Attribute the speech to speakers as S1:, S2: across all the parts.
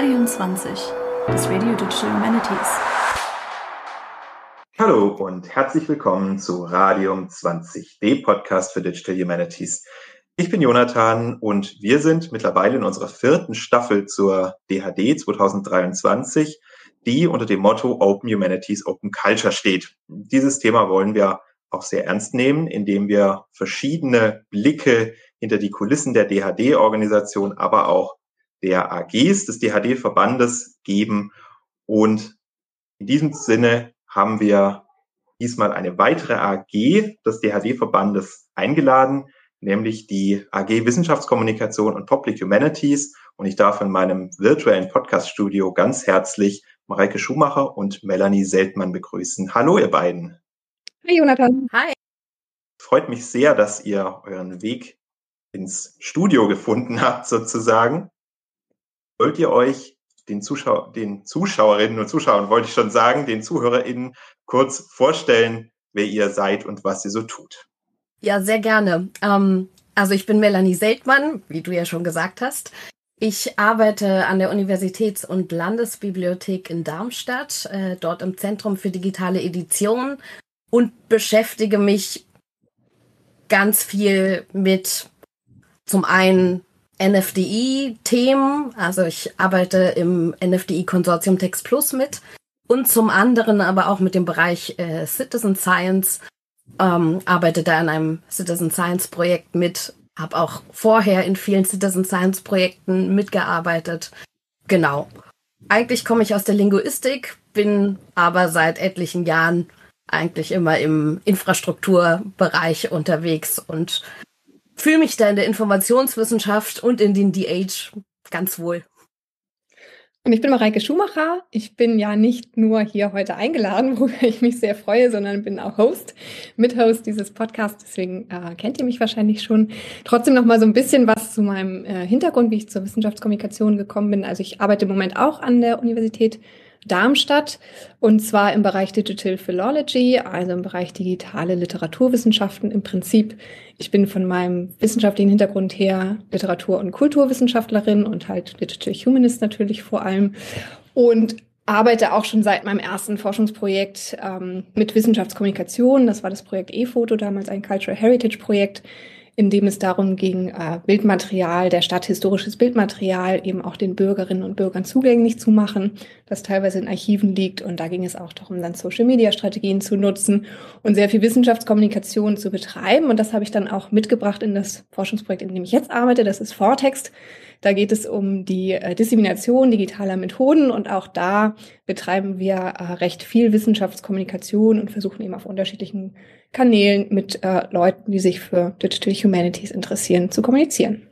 S1: Radium 20, das Radio Digital Humanities.
S2: Hallo und herzlich willkommen zu Radium 20, dem Podcast für Digital Humanities. Ich bin Jonathan und wir sind mittlerweile in unserer vierten Staffel zur DHD 2023, die unter dem Motto Open Humanities, Open Culture steht. Dieses Thema wollen wir auch sehr ernst nehmen, indem wir verschiedene Blicke hinter die Kulissen der DHD-Organisation, aber auch der AGs des DHD-Verbandes geben. Und in diesem Sinne haben wir diesmal eine weitere AG des DHD-Verbandes eingeladen, nämlich die AG Wissenschaftskommunikation und Public Humanities. Und ich darf in meinem virtuellen Podcast-Studio ganz herzlich Mareike Schumacher und Melanie Seltmann begrüßen. Hallo, ihr beiden.
S3: Hi, Jonathan.
S1: Hi.
S2: Freut mich sehr, dass ihr euren Weg ins Studio gefunden habt, sozusagen. Wollt ihr euch den, Zuschau den Zuschauerinnen und Zuschauern, wollte ich schon sagen, den ZuhörerInnen kurz vorstellen, wer ihr seid und was ihr so tut?
S3: Ja, sehr gerne. Ähm, also ich bin Melanie Seltmann, wie du ja schon gesagt hast. Ich arbeite an der Universitäts- und Landesbibliothek in Darmstadt, äh, dort im Zentrum für digitale Edition und beschäftige mich ganz viel mit zum einen NFDI-Themen, also ich arbeite im NFDI-Konsortium Text Plus mit und zum anderen aber auch mit dem Bereich äh, Citizen Science, ähm, arbeite da an einem Citizen Science Projekt mit, habe auch vorher in vielen Citizen Science Projekten mitgearbeitet. Genau. Eigentlich komme ich aus der Linguistik, bin aber seit etlichen Jahren eigentlich immer im Infrastrukturbereich unterwegs und fühle mich da in der Informationswissenschaft und in den DH ganz wohl.
S4: Und ich bin Mareike Schumacher. Ich bin ja nicht nur hier heute eingeladen, worüber ich mich sehr freue, sondern bin auch Host, Mithost dieses Podcasts. Deswegen äh, kennt ihr mich wahrscheinlich schon. Trotzdem noch mal so ein bisschen was zu meinem äh, Hintergrund, wie ich zur Wissenschaftskommunikation gekommen bin. Also ich arbeite im Moment auch an der Universität Darmstadt und zwar im Bereich Digital Philology, also im Bereich digitale Literaturwissenschaften im Prinzip. Ich bin von meinem wissenschaftlichen Hintergrund her Literatur- und Kulturwissenschaftlerin und halt Digital Humanist natürlich vor allem und arbeite auch schon seit meinem ersten Forschungsprojekt ähm, mit Wissenschaftskommunikation. Das war das Projekt E-Foto, damals ein Cultural Heritage Projekt in dem es darum ging, äh, Bildmaterial, der Stadt historisches Bildmaterial eben auch den Bürgerinnen und Bürgern zugänglich zu machen, das teilweise in Archiven liegt. Und da ging es auch darum, dann Social-Media-Strategien zu nutzen und sehr viel Wissenschaftskommunikation zu betreiben. Und das habe ich dann auch mitgebracht in das Forschungsprojekt, in dem ich jetzt arbeite. Das ist Vortext. Da geht es um die äh, Dissemination digitaler Methoden und auch da betreiben wir äh, recht viel Wissenschaftskommunikation und versuchen eben auf unterschiedlichen Kanälen mit äh, Leuten, die sich für Digital Humanities interessieren, zu kommunizieren.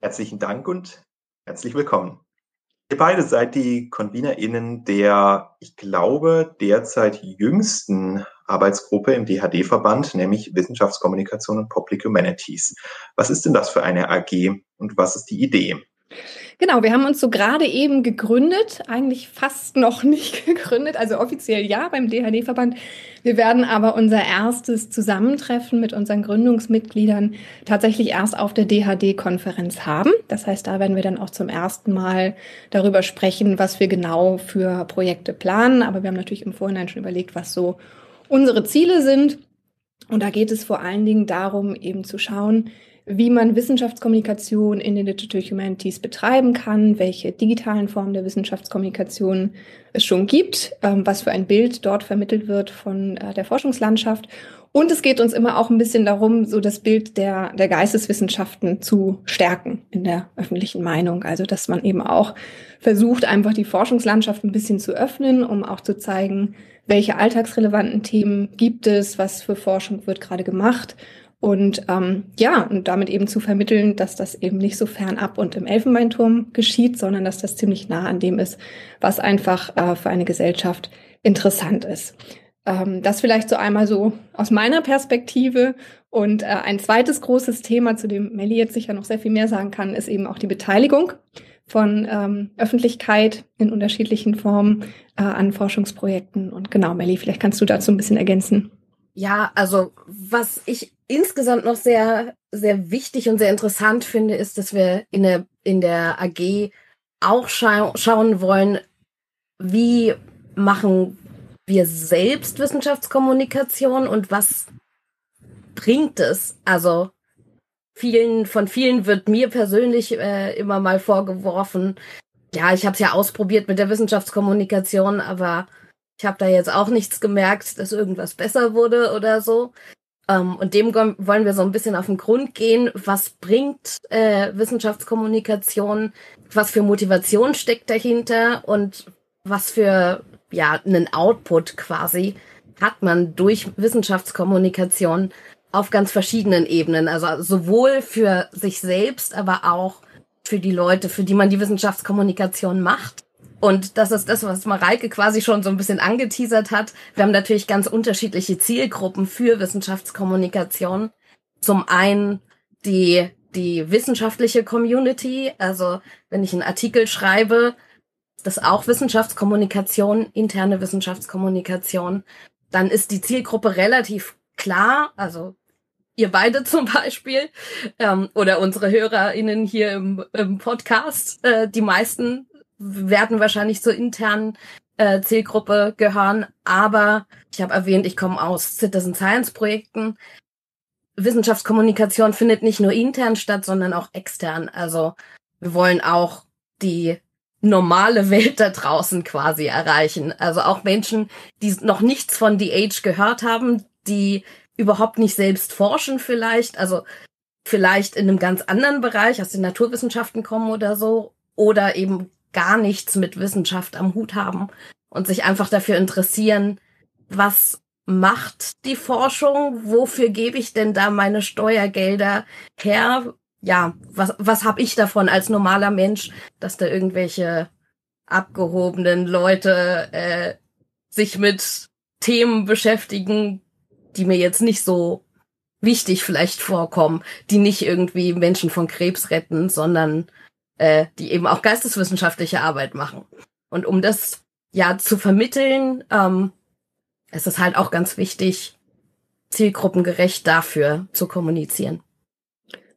S2: Herzlichen Dank und herzlich willkommen. Ihr beide seid die ConvenerInnen der, ich glaube, derzeit jüngsten Arbeitsgruppe im DHD-Verband, nämlich Wissenschaftskommunikation und Public Humanities. Was ist denn das für eine AG und was ist die Idee?
S4: Genau, wir haben uns so gerade eben gegründet, eigentlich fast noch nicht gegründet, also offiziell ja beim DHD-Verband. Wir werden aber unser erstes Zusammentreffen mit unseren Gründungsmitgliedern tatsächlich erst auf der DHD-Konferenz haben. Das heißt, da werden wir dann auch zum ersten Mal darüber sprechen, was wir genau für Projekte planen. Aber wir haben natürlich im Vorhinein schon überlegt, was so unsere Ziele sind. Und da geht es vor allen Dingen darum, eben zu schauen, wie man Wissenschaftskommunikation in den Digital Humanities betreiben kann, welche digitalen Formen der Wissenschaftskommunikation es schon gibt, ähm, was für ein Bild dort vermittelt wird von äh, der Forschungslandschaft. Und es geht uns immer auch ein bisschen darum, so das Bild der, der Geisteswissenschaften zu stärken in der öffentlichen Meinung. Also, dass man eben auch versucht, einfach die Forschungslandschaft ein bisschen zu öffnen, um auch zu zeigen, welche alltagsrelevanten Themen gibt es, was für Forschung wird gerade gemacht und ähm, ja, und damit eben zu vermitteln, dass das eben nicht so fernab und im Elfenbeinturm geschieht, sondern dass das ziemlich nah an dem ist, was einfach äh, für eine Gesellschaft interessant ist. Ähm, das vielleicht so einmal so aus meiner Perspektive. Und äh, ein zweites großes Thema, zu dem Melli jetzt sicher noch sehr viel mehr sagen kann, ist eben auch die Beteiligung von ähm, Öffentlichkeit in unterschiedlichen Formen äh, an Forschungsprojekten. Und genau, Melli, vielleicht kannst du dazu ein bisschen ergänzen.
S3: Ja, also was ich insgesamt noch sehr, sehr wichtig und sehr interessant finde, ist, dass wir in der, in der AG auch scha schauen wollen, wie machen wir selbst Wissenschaftskommunikation und was bringt es? Also vielen von vielen wird mir persönlich äh, immer mal vorgeworfen, ja, ich habe es ja ausprobiert mit der Wissenschaftskommunikation, aber ich habe da jetzt auch nichts gemerkt, dass irgendwas besser wurde oder so. Ähm, und dem wollen wir so ein bisschen auf den Grund gehen. Was bringt äh, Wissenschaftskommunikation? Was für Motivation steckt dahinter? Und was für ja einen Output quasi hat man durch Wissenschaftskommunikation auf ganz verschiedenen Ebenen. Also sowohl für sich selbst, aber auch für die Leute, für die man die Wissenschaftskommunikation macht. Und das ist das, was Mareike quasi schon so ein bisschen angeteasert hat. Wir haben natürlich ganz unterschiedliche Zielgruppen für Wissenschaftskommunikation. Zum einen die, die wissenschaftliche Community. Also wenn ich einen Artikel schreibe, das auch Wissenschaftskommunikation, interne Wissenschaftskommunikation, dann ist die Zielgruppe relativ klar. Also ihr beide zum Beispiel ähm, oder unsere HörerInnen hier im, im Podcast. Äh, die meisten werden wahrscheinlich zur internen äh, Zielgruppe gehören. Aber ich habe erwähnt, ich komme aus Citizen Science Projekten. Wissenschaftskommunikation findet nicht nur intern statt, sondern auch extern. Also wir wollen auch die normale Welt da draußen quasi erreichen. Also auch Menschen, die noch nichts von The Age gehört haben, die überhaupt nicht selbst forschen vielleicht, also vielleicht in einem ganz anderen Bereich aus den Naturwissenschaften kommen oder so, oder eben gar nichts mit Wissenschaft am Hut haben und sich einfach dafür interessieren, was macht die Forschung, wofür gebe ich denn da meine Steuergelder her? Ja, was, was habe ich davon als normaler Mensch, dass da irgendwelche abgehobenen Leute äh, sich mit Themen beschäftigen, die mir jetzt nicht so wichtig vielleicht vorkommen, die nicht irgendwie Menschen von Krebs retten, sondern äh, die eben auch geisteswissenschaftliche Arbeit machen. Und um das ja zu vermitteln, ähm, ist es halt auch ganz wichtig, zielgruppengerecht dafür zu kommunizieren.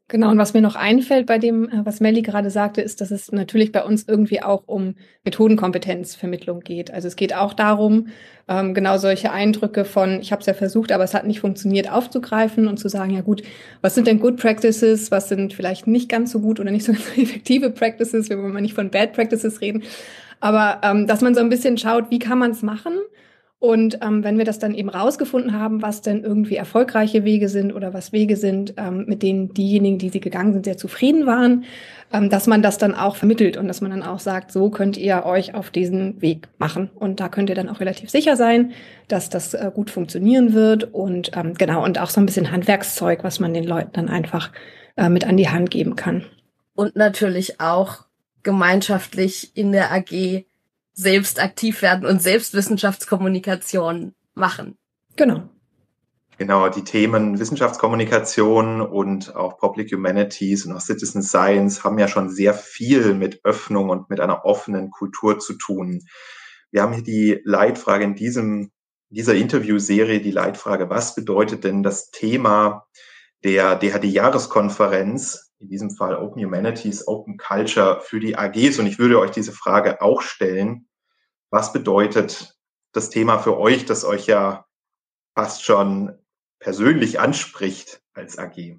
S4: Genau, und was mir noch einfällt bei dem, äh, was Melly gerade sagte, ist, dass es natürlich bei uns irgendwie auch um Methodenkompetenzvermittlung geht. Also es geht auch darum, ähm, genau solche Eindrücke von, ich habe es ja versucht, aber es hat nicht funktioniert, aufzugreifen und zu sagen, ja gut, was sind denn Good Practices, was sind vielleicht nicht ganz so gut oder nicht so effektive Practices, wir wollen mal nicht von Bad Practices reden, aber ähm, dass man so ein bisschen schaut, wie kann man es machen und ähm, wenn wir das dann eben rausgefunden haben, was denn irgendwie erfolgreiche Wege sind oder was Wege sind, ähm, mit denen diejenigen, die sie gegangen sind, sehr zufrieden waren, ähm, dass man das dann auch vermittelt und dass man dann auch sagt, so könnt ihr euch auf diesen Weg machen. Und da könnt ihr dann auch relativ sicher sein, dass das äh, gut funktionieren wird und ähm, genau und auch so ein bisschen Handwerkszeug, was man den Leuten dann einfach äh, mit an die Hand geben kann.
S3: Und natürlich auch gemeinschaftlich in der AG selbst aktiv werden und selbst Wissenschaftskommunikation machen.
S4: Genau.
S2: Genau, die Themen Wissenschaftskommunikation und auch Public Humanities und auch Citizen Science haben ja schon sehr viel mit Öffnung und mit einer offenen Kultur zu tun. Wir haben hier die Leitfrage in diesem, dieser Interviewserie, die Leitfrage, was bedeutet denn das Thema der DHD-Jahreskonferenz in diesem Fall Open Humanities, Open Culture für die AGs. Und ich würde euch diese Frage auch stellen. Was bedeutet das Thema für euch, das euch ja fast schon persönlich anspricht als AG?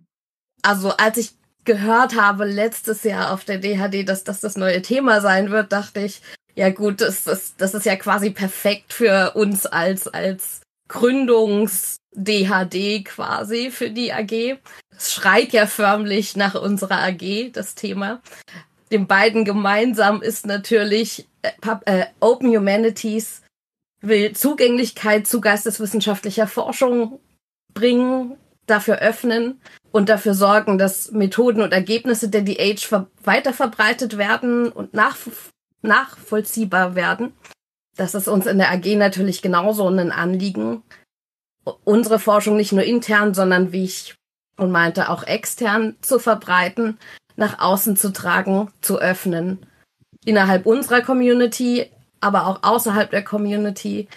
S3: Also als ich gehört habe letztes Jahr auf der DHD, dass das das neue Thema sein wird, dachte ich, ja gut, das, das, das ist ja quasi perfekt für uns als, als Gründungs-DHD quasi für die AG. Es schreit ja förmlich nach unserer AG, das Thema. Den beiden gemeinsam ist natürlich äh, äh, Open Humanities will Zugänglichkeit zu geisteswissenschaftlicher Forschung bringen, dafür öffnen und dafür sorgen, dass Methoden und Ergebnisse der DH weiter verbreitet werden und nach nachvollziehbar werden. Das ist uns in der AG natürlich genauso ein Anliegen. Unsere Forschung nicht nur intern, sondern wie ich und meinte auch extern zu verbreiten, nach außen zu tragen, zu öffnen. Innerhalb unserer Community, aber auch außerhalb der Community,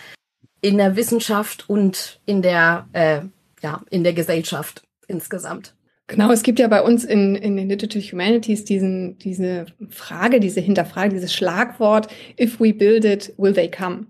S3: in der Wissenschaft und in der, äh, ja, in der Gesellschaft insgesamt.
S4: Genau, es gibt ja bei uns in, in den Digital Humanities diesen, diese Frage, diese Hinterfrage, dieses Schlagwort, if we build it, will they come?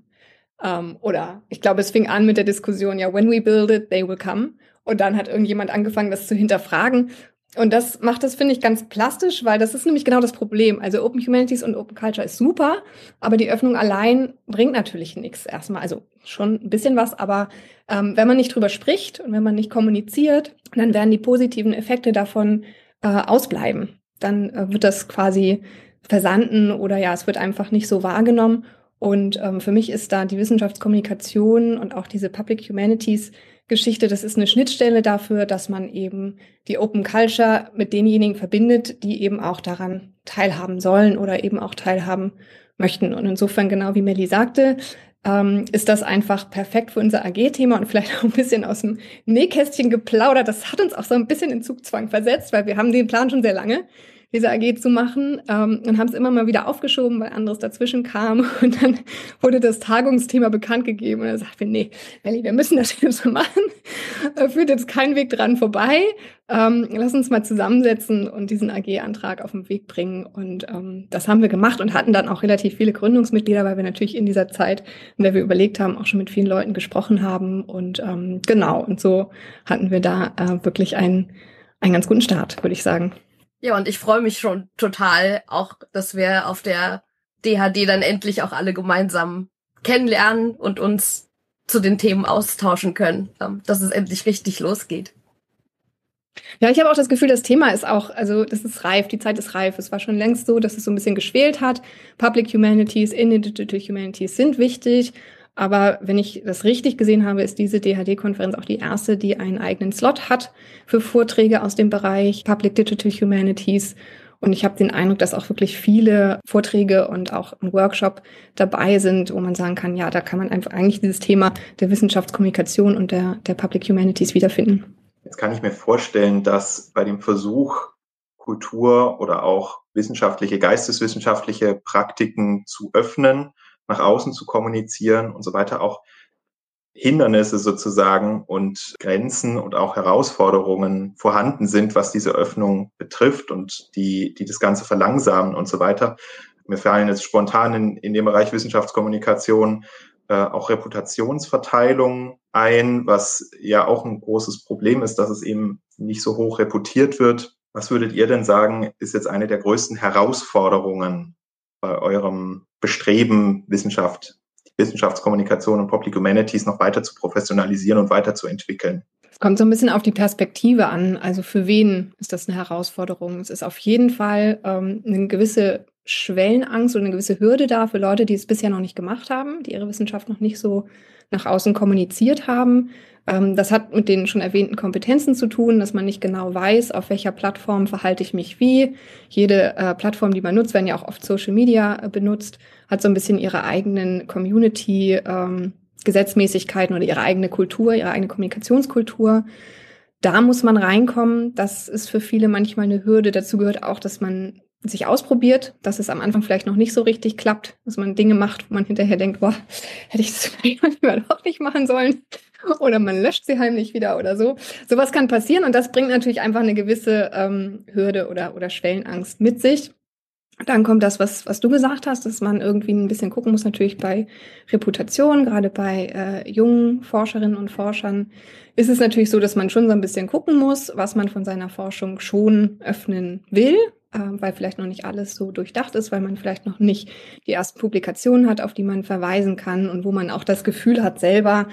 S4: Ähm, oder ich glaube, es fing an mit der Diskussion, ja, when we build it, they will come. Und dann hat irgendjemand angefangen, das zu hinterfragen. Und das macht das, finde ich, ganz plastisch, weil das ist nämlich genau das Problem. Also Open Humanities und Open Culture ist super, aber die Öffnung allein bringt natürlich nichts erstmal. Also schon ein bisschen was, aber ähm, wenn man nicht drüber spricht und wenn man nicht kommuniziert, dann werden die positiven Effekte davon äh, ausbleiben. Dann äh, wird das quasi versanden oder ja, es wird einfach nicht so wahrgenommen. Und ähm, für mich ist da die Wissenschaftskommunikation und auch diese Public Humanities Geschichte, das ist eine Schnittstelle dafür, dass man eben die Open Culture mit denjenigen verbindet, die eben auch daran teilhaben sollen oder eben auch teilhaben möchten. Und insofern, genau wie Melly sagte, ähm, ist das einfach perfekt für unser AG-Thema und vielleicht auch ein bisschen aus dem Nähkästchen geplaudert. Das hat uns auch so ein bisschen in Zugzwang versetzt, weil wir haben den Plan schon sehr lange diese AG zu machen ähm, und haben es immer mal wieder aufgeschoben, weil anderes dazwischen kam. Und dann wurde das Tagungsthema bekannt gegeben. Und dann sagten wir, nee, Melli, wir müssen das jetzt machen, da führt jetzt kein Weg dran vorbei, ähm, lass uns mal zusammensetzen und diesen AG-Antrag auf den Weg bringen. Und ähm, das haben wir gemacht und hatten dann auch relativ viele Gründungsmitglieder, weil wir natürlich in dieser Zeit, in der wir überlegt haben, auch schon mit vielen Leuten gesprochen haben. Und ähm, genau, und so hatten wir da äh, wirklich einen, einen ganz guten Start, würde ich sagen.
S3: Ja, und ich freue mich schon total, auch, dass wir auf der DHD dann endlich auch alle gemeinsam kennenlernen und uns zu den Themen austauschen können, ähm, dass es endlich richtig losgeht.
S4: Ja, ich habe auch das Gefühl, das Thema ist auch, also das ist reif, die Zeit ist reif. Es war schon längst so, dass es so ein bisschen geschwelt hat. Public Humanities, Digital Humanities sind wichtig. Aber wenn ich das richtig gesehen habe, ist diese DHD-Konferenz auch die erste, die einen eigenen Slot hat für Vorträge aus dem Bereich Public Digital Humanities. Und ich habe den Eindruck, dass auch wirklich viele Vorträge und auch ein Workshop dabei sind, wo man sagen kann, ja, da kann man einfach eigentlich dieses Thema der Wissenschaftskommunikation und der, der Public Humanities wiederfinden.
S2: Jetzt kann ich mir vorstellen, dass bei dem Versuch, Kultur oder auch wissenschaftliche, geisteswissenschaftliche Praktiken zu öffnen, nach außen zu kommunizieren und so weiter, auch Hindernisse sozusagen und Grenzen und auch Herausforderungen vorhanden sind, was diese Öffnung betrifft und die, die das Ganze verlangsamen und so weiter. Mir fallen jetzt spontan in, in dem Bereich Wissenschaftskommunikation äh, auch Reputationsverteilung ein, was ja auch ein großes Problem ist, dass es eben nicht so hoch reputiert wird. Was würdet ihr denn sagen, ist jetzt eine der größten Herausforderungen bei eurem Bestreben, Wissenschaft, Wissenschaftskommunikation und Public Humanities noch weiter zu professionalisieren und weiterzuentwickeln?
S4: Es kommt so ein bisschen auf die Perspektive an. Also für wen ist das eine Herausforderung? Es ist auf jeden Fall ähm, eine gewisse Schwellenangst und eine gewisse Hürde da für Leute, die es bisher noch nicht gemacht haben, die ihre Wissenschaft noch nicht so nach außen kommuniziert haben. Ähm, das hat mit den schon erwähnten Kompetenzen zu tun, dass man nicht genau weiß, auf welcher Plattform verhalte ich mich wie. Jede äh, Plattform, die man nutzt, werden ja auch oft Social Media äh, benutzt, hat so ein bisschen ihre eigenen Community. Ähm, Gesetzmäßigkeiten oder ihre eigene Kultur, ihre eigene Kommunikationskultur. Da muss man reinkommen. Das ist für viele manchmal eine Hürde. Dazu gehört auch, dass man sich ausprobiert, dass es am Anfang vielleicht noch nicht so richtig klappt, dass man Dinge macht, wo man hinterher denkt, boah, hätte ich das manchmal doch nicht machen sollen. Oder man löscht sie heimlich wieder oder so. Sowas kann passieren und das bringt natürlich einfach eine gewisse ähm, Hürde oder, oder Schwellenangst mit sich. Dann kommt das, was, was du gesagt hast, dass man irgendwie ein bisschen gucken muss, natürlich bei Reputation, gerade bei äh, jungen Forscherinnen und Forschern, ist es natürlich so, dass man schon so ein bisschen gucken muss, was man von seiner Forschung schon öffnen will, weil vielleicht noch nicht alles so durchdacht ist, weil man vielleicht noch nicht die ersten Publikationen hat, auf die man verweisen kann und wo man auch das Gefühl hat, selber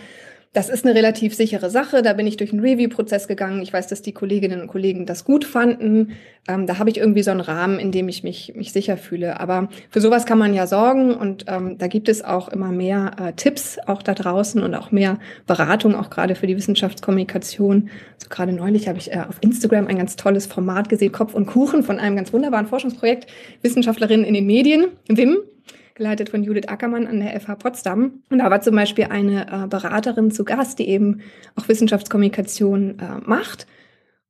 S4: das ist eine relativ sichere Sache. Da bin ich durch einen Review-Prozess gegangen. Ich weiß, dass die Kolleginnen und Kollegen das gut fanden. Ähm, da habe ich irgendwie so einen Rahmen, in dem ich mich, mich sicher fühle. Aber für sowas kann man ja sorgen und ähm, da gibt es auch immer mehr äh, Tipps auch da draußen und auch mehr Beratung, auch gerade für die Wissenschaftskommunikation. Also gerade neulich habe ich äh, auf Instagram ein ganz tolles Format gesehen, Kopf und Kuchen von einem ganz wunderbaren Forschungsprojekt Wissenschaftlerinnen in den Medien, WIM geleitet von Judith Ackermann an der FH Potsdam. Und da war zum Beispiel eine äh, Beraterin zu Gast, die eben auch Wissenschaftskommunikation äh, macht.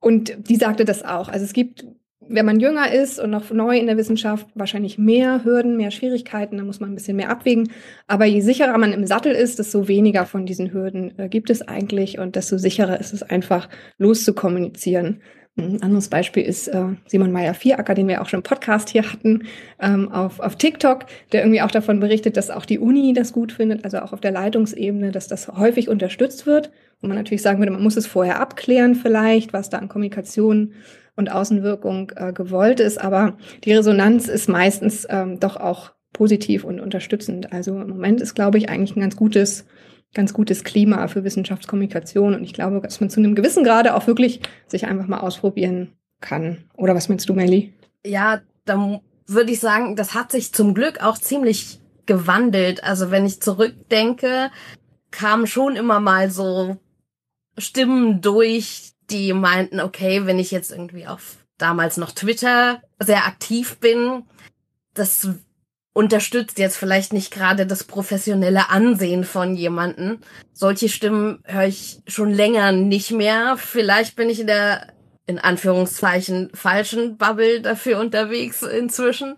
S4: Und die sagte das auch. Also es gibt, wenn man jünger ist und noch neu in der Wissenschaft, wahrscheinlich mehr Hürden, mehr Schwierigkeiten, da muss man ein bisschen mehr abwägen. Aber je sicherer man im Sattel ist, desto weniger von diesen Hürden äh, gibt es eigentlich und desto sicherer ist es einfach loszukommunizieren. Ein anderes Beispiel ist äh, Simon Meyer-Vieracker, den wir auch schon im Podcast hier hatten, ähm, auf, auf TikTok, der irgendwie auch davon berichtet, dass auch die Uni das gut findet, also auch auf der Leitungsebene, dass das häufig unterstützt wird. Wo man natürlich sagen würde, man muss es vorher abklären vielleicht, was da an Kommunikation und Außenwirkung äh, gewollt ist. Aber die Resonanz ist meistens ähm, doch auch positiv und unterstützend. Also im Moment ist, glaube ich, eigentlich ein ganz gutes ganz gutes Klima für Wissenschaftskommunikation. Und ich glaube, dass man zu einem gewissen Grade auch wirklich sich einfach mal ausprobieren kann. Oder was meinst du, Melly?
S3: Ja, da würde ich sagen, das hat sich zum Glück auch ziemlich gewandelt. Also wenn ich zurückdenke, kamen schon immer mal so Stimmen durch, die meinten, okay, wenn ich jetzt irgendwie auf damals noch Twitter sehr aktiv bin, das unterstützt jetzt vielleicht nicht gerade das professionelle Ansehen von jemanden. Solche Stimmen höre ich schon länger nicht mehr. Vielleicht bin ich in der in Anführungszeichen falschen Bubble dafür unterwegs inzwischen.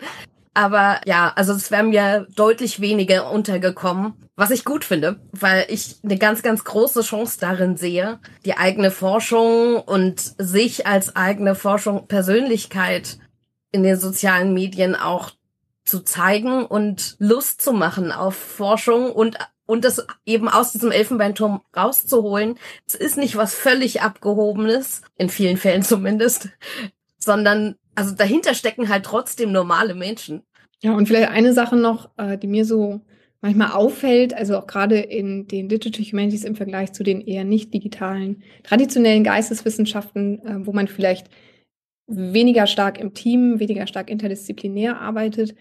S3: Aber ja, also es wären mir deutlich weniger untergekommen, was ich gut finde, weil ich eine ganz, ganz große Chance darin sehe, die eigene Forschung und sich als eigene Forschung Persönlichkeit in den sozialen Medien auch zu zeigen und Lust zu machen auf Forschung und und das eben aus diesem Elfenbeinturm rauszuholen. Es ist nicht was völlig abgehobenes, in vielen Fällen zumindest, sondern also dahinter stecken halt trotzdem normale Menschen.
S4: Ja, und vielleicht eine Sache noch, äh, die mir so manchmal auffällt, also auch gerade in den Digital Humanities im Vergleich zu den eher nicht digitalen, traditionellen Geisteswissenschaften, äh, wo man vielleicht weniger stark im Team, weniger stark interdisziplinär arbeitet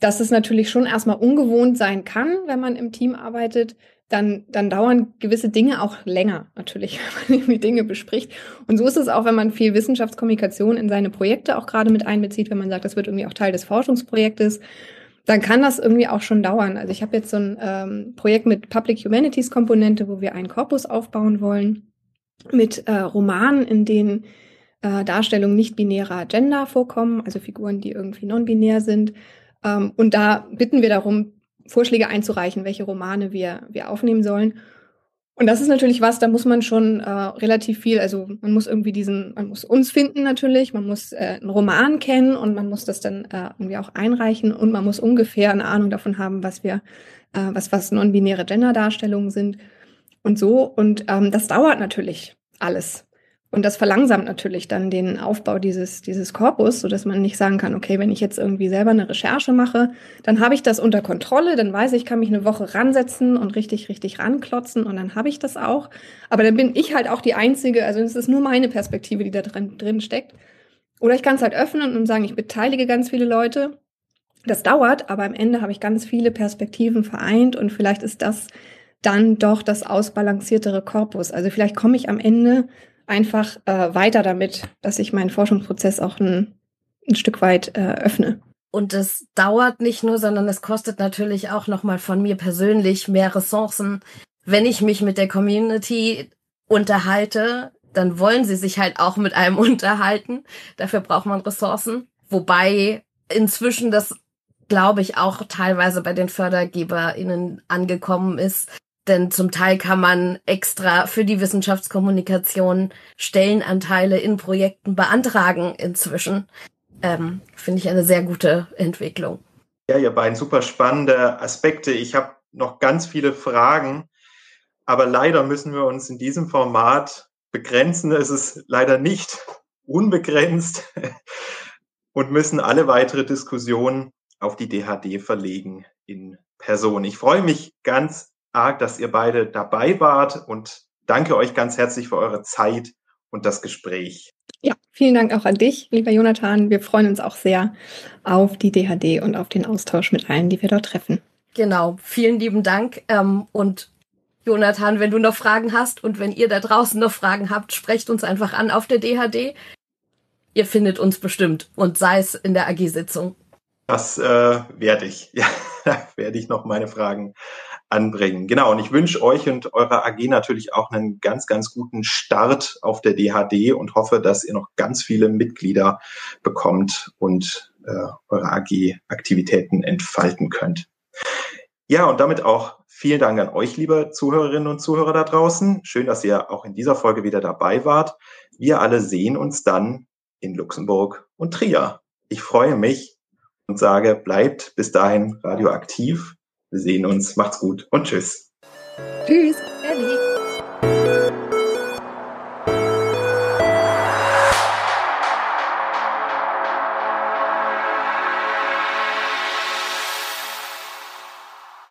S4: dass es natürlich schon erstmal ungewohnt sein kann, wenn man im Team arbeitet, dann, dann dauern gewisse Dinge auch länger, natürlich, wenn man irgendwie Dinge bespricht. Und so ist es auch, wenn man viel Wissenschaftskommunikation in seine Projekte auch gerade mit einbezieht, wenn man sagt, das wird irgendwie auch Teil des Forschungsprojektes, dann kann das irgendwie auch schon dauern. Also ich habe jetzt so ein ähm, Projekt mit Public Humanities Komponente, wo wir einen Korpus aufbauen wollen mit äh, Romanen, in denen äh, Darstellungen nicht-binärer Gender vorkommen, also Figuren, die irgendwie non-binär sind und da bitten wir darum, Vorschläge einzureichen, welche Romane wir, wir aufnehmen sollen. Und das ist natürlich was, da muss man schon äh, relativ viel, also man muss irgendwie diesen, man muss uns finden natürlich, man muss äh, einen Roman kennen und man muss das dann äh, irgendwie auch einreichen und man muss ungefähr eine Ahnung davon haben, was wir, äh, was, was non-binäre Gender-Darstellungen sind und so. Und ähm, das dauert natürlich alles. Und das verlangsamt natürlich dann den Aufbau dieses, dieses Korpus, so dass man nicht sagen kann, okay, wenn ich jetzt irgendwie selber eine Recherche mache, dann habe ich das unter Kontrolle, dann weiß ich, ich kann mich eine Woche ransetzen und richtig, richtig ranklotzen und dann habe ich das auch. Aber dann bin ich halt auch die Einzige, also es ist nur meine Perspektive, die da drin, drin steckt. Oder ich kann es halt öffnen und sagen, ich beteilige ganz viele Leute. Das dauert, aber am Ende habe ich ganz viele Perspektiven vereint und vielleicht ist das dann doch das ausbalanciertere Korpus. Also vielleicht komme ich am Ende einfach äh, weiter damit, dass ich meinen Forschungsprozess auch ein, ein Stück weit äh, öffne.
S3: Und es dauert nicht nur, sondern es kostet natürlich auch nochmal von mir persönlich mehr Ressourcen. Wenn ich mich mit der Community unterhalte, dann wollen sie sich halt auch mit einem unterhalten. Dafür braucht man Ressourcen. Wobei inzwischen das, glaube ich, auch teilweise bei den FördergeberInnen angekommen ist, denn zum Teil kann man extra für die Wissenschaftskommunikation Stellenanteile in Projekten beantragen inzwischen. Ähm, Finde ich eine sehr gute Entwicklung.
S2: Ja, ihr beiden super spannende Aspekte. Ich habe noch ganz viele Fragen, aber leider müssen wir uns in diesem Format begrenzen. Es ist leider nicht unbegrenzt und müssen alle weitere Diskussionen auf die DHD verlegen in Person. Ich freue mich ganz arg, dass ihr beide dabei wart und danke euch ganz herzlich für eure Zeit und das Gespräch.
S4: Ja, vielen Dank auch an dich, lieber Jonathan. Wir freuen uns auch sehr auf die DHD und auf den Austausch mit allen, die wir dort treffen.
S3: Genau, vielen lieben Dank. Ähm, und Jonathan, wenn du noch Fragen hast und wenn ihr da draußen noch Fragen habt, sprecht uns einfach an auf der DHD. Ihr findet uns bestimmt und sei es in der AG-Sitzung.
S2: Das äh, werde ich. Ja, werde ich noch meine Fragen anbringen. Genau, und ich wünsche euch und eurer AG natürlich auch einen ganz, ganz guten Start auf der DHD und hoffe, dass ihr noch ganz viele Mitglieder bekommt und äh, eure AG-Aktivitäten entfalten könnt. Ja, und damit auch vielen Dank an euch, liebe Zuhörerinnen und Zuhörer da draußen. Schön, dass ihr auch in dieser Folge wieder dabei wart. Wir alle sehen uns dann in Luxemburg und Trier. Ich freue mich und sage, bleibt bis dahin radioaktiv. Wir sehen uns, macht's gut und tschüss.
S4: Tschüss.